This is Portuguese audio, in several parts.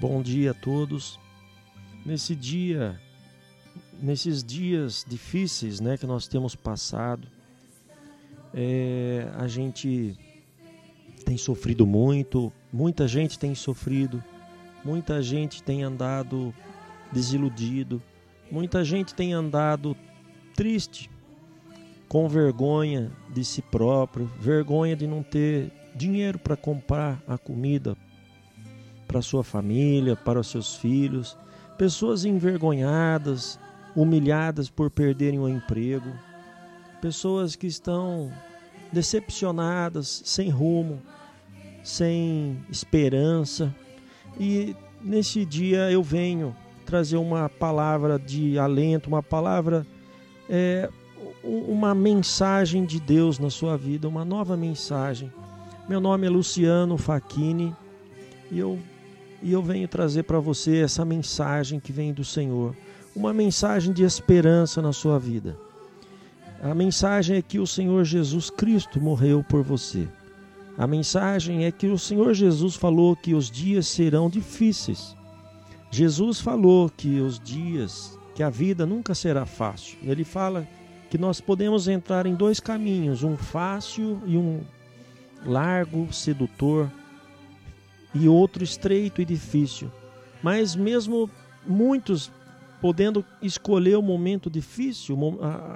Bom dia a todos. Nesse dia, nesses dias difíceis, né, que nós temos passado, é, a gente tem sofrido muito, muita gente tem sofrido, muita gente tem andado desiludido, muita gente tem andado triste, com vergonha de si próprio, vergonha de não ter dinheiro para comprar a comida para sua família, para os seus filhos, pessoas envergonhadas, humilhadas por perderem o emprego, pessoas que estão decepcionadas, sem rumo, sem esperança. E nesse dia eu venho trazer uma palavra de alento, uma palavra, é, uma mensagem de Deus na sua vida, uma nova mensagem. Meu nome é Luciano Facchini e eu e eu venho trazer para você essa mensagem que vem do Senhor, uma mensagem de esperança na sua vida. A mensagem é que o Senhor Jesus Cristo morreu por você. A mensagem é que o Senhor Jesus falou que os dias serão difíceis. Jesus falou que os dias, que a vida nunca será fácil. Ele fala que nós podemos entrar em dois caminhos, um fácil e um largo, sedutor e outro estreito e difícil. Mas mesmo muitos podendo escolher o momento difícil,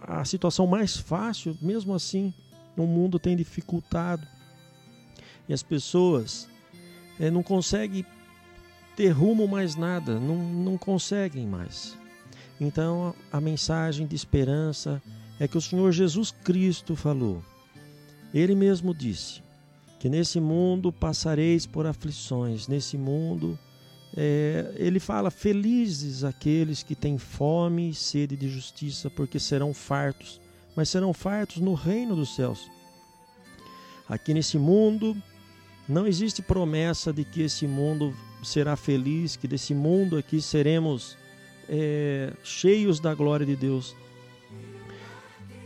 a, situação mais fácil, mesmo assim, o mundo tem dificultado. E as pessoas é, não conseguem ter rumo mais nada, não, não conseguem mais. Então a mensagem de esperança é que o Senhor Jesus Cristo falou. Ele mesmo disse: que nesse mundo passareis por aflições, nesse mundo. É, ele fala: Felizes aqueles que têm fome e sede de justiça, porque serão fartos, mas serão fartos no reino dos céus. Aqui nesse mundo não existe promessa de que esse mundo será feliz, que desse mundo aqui seremos é, cheios da glória de Deus.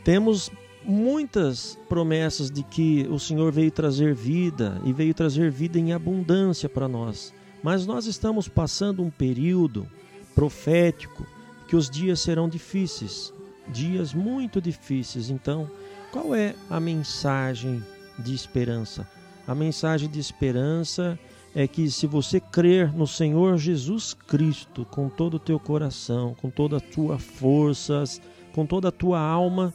Temos muitas promessas de que o Senhor veio trazer vida e veio trazer vida em abundância para nós. Mas nós estamos passando um período profético que os dias serão difíceis, dias muito difíceis. Então, qual é a mensagem de esperança? A mensagem de esperança é que se você crer no Senhor Jesus Cristo com todo o teu coração, com toda a tua forças, com toda a tua alma,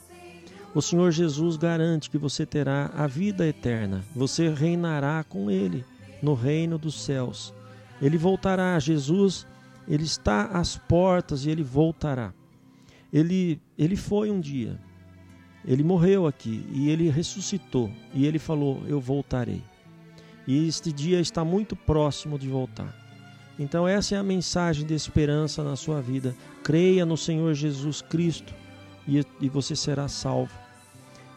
o Senhor Jesus garante que você terá a vida eterna. Você reinará com Ele no reino dos céus. Ele voltará. Jesus, ele está às portas e ele voltará. Ele, ele foi um dia. Ele morreu aqui e ele ressuscitou. E ele falou: Eu voltarei. E este dia está muito próximo de voltar. Então, essa é a mensagem de esperança na sua vida. Creia no Senhor Jesus Cristo e, e você será salvo.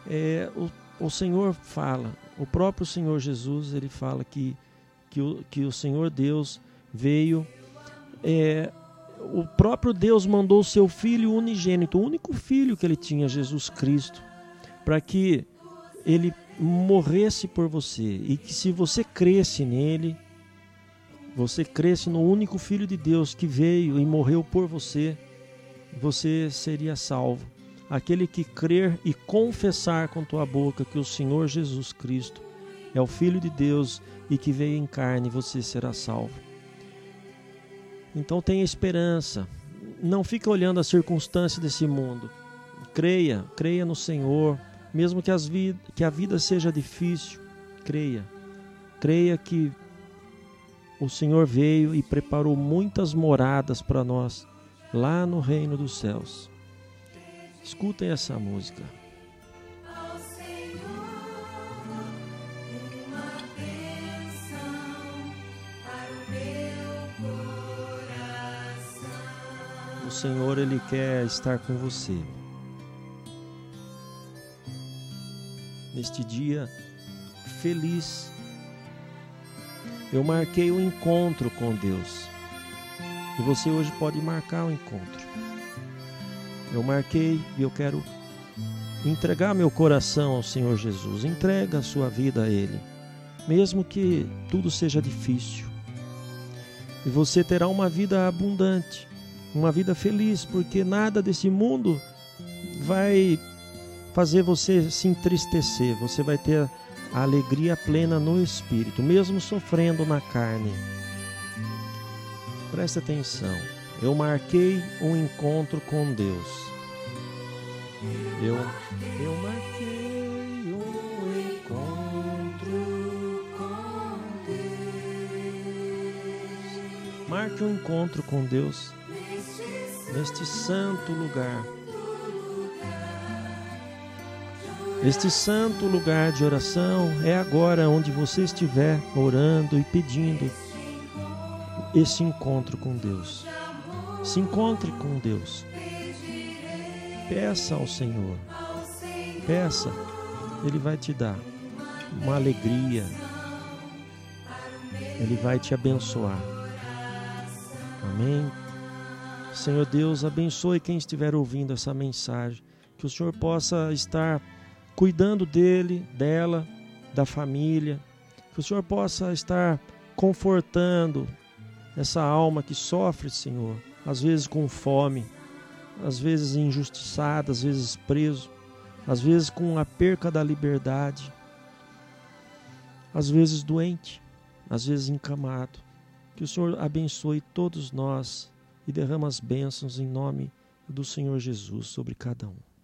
É, o, o Senhor fala, o próprio Senhor Jesus, ele fala que, que, o, que o Senhor Deus veio, é, o próprio Deus mandou o seu Filho unigênito, o único Filho que ele tinha, Jesus Cristo, para que ele morresse por você e que se você cresce nele, você cresce no único Filho de Deus que veio e morreu por você, você seria salvo aquele que crer e confessar com tua boca que o Senhor Jesus Cristo é o Filho de Deus e que veio em carne, você será salvo. Então tenha esperança. Não fique olhando as circunstâncias desse mundo. Creia, creia no Senhor, mesmo que, vid que a vida seja difícil, creia. Creia que o Senhor veio e preparou muitas moradas para nós lá no reino dos céus. Escutem essa música. O Senhor ele quer estar com você. Neste dia feliz, eu marquei o um encontro com Deus. E você hoje pode marcar o um encontro. Eu marquei e eu quero entregar meu coração ao Senhor Jesus. Entrega a sua vida a Ele, mesmo que tudo seja difícil. E você terá uma vida abundante, uma vida feliz, porque nada desse mundo vai fazer você se entristecer. Você vai ter a alegria plena no espírito, mesmo sofrendo na carne. Preste atenção. Eu marquei um encontro com Deus. Eu, eu marquei um encontro com Deus. Marque um encontro com Deus neste santo lugar. Este santo lugar de oração é agora onde você estiver orando e pedindo esse encontro com Deus. Se encontre com Deus. Peça ao Senhor. Peça, Ele vai te dar uma alegria. Ele vai te abençoar. Amém. Senhor Deus, abençoe quem estiver ouvindo essa mensagem. Que o Senhor possa estar cuidando dele, dela, da família. Que o Senhor possa estar confortando essa alma que sofre, Senhor, às vezes com fome, às vezes injustiçada, às vezes preso, às vezes com a perca da liberdade, às vezes doente, às vezes encamado. Que o Senhor abençoe todos nós e derrama as bênçãos em nome do Senhor Jesus sobre cada um.